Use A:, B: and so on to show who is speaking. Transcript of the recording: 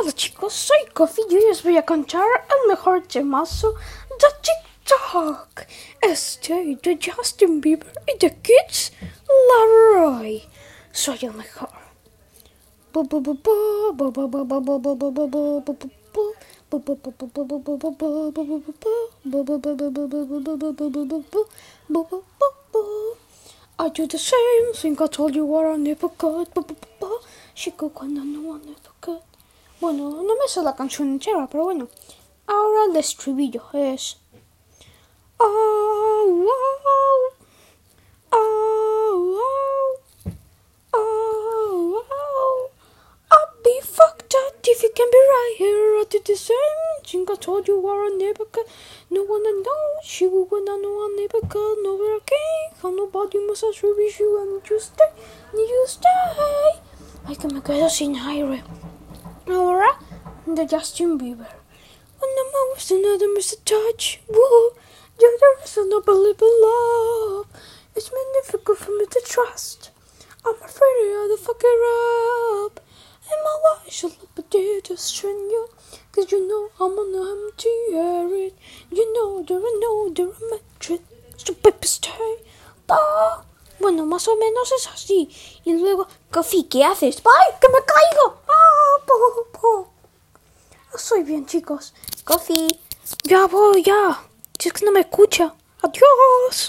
A: Hola chicos, soy Coffee y hoy os voy a contar el mejor temazo de TikTok. Este de Justin Bieber y de Kids Laroi. Soy el mejor. I do the same thing I told you what I never could. Chico cuando no I never could. Bueno, no me sé la canción entera, pero bueno. Ahora el estribillo es. Oh, oh, oh. I'll be fucked up if you can be right here. I did the same thing I told you I never could. No one I know, she will I know I never could. Nowhere I can't, how nobody must have you and you stay, and you stay. Ay, que me quedo sin aire. Ahora, de Justin Bieber. When the most another Mr. Touch, whoa, you're the reason I love. It's been difficult for me to trust. I'm afraid of the fuck it up. And my life should look train you. Cause you know I'm on the empty air. You know there are no there are metric. Baby stay. Ah, bueno, más o menos es así. Y luego, Coffee, ¿qué haces? ¡Ay, que me caigo! Bien, chicos. Coffee, ya voy, ya. Si es que no me escucha. Adiós.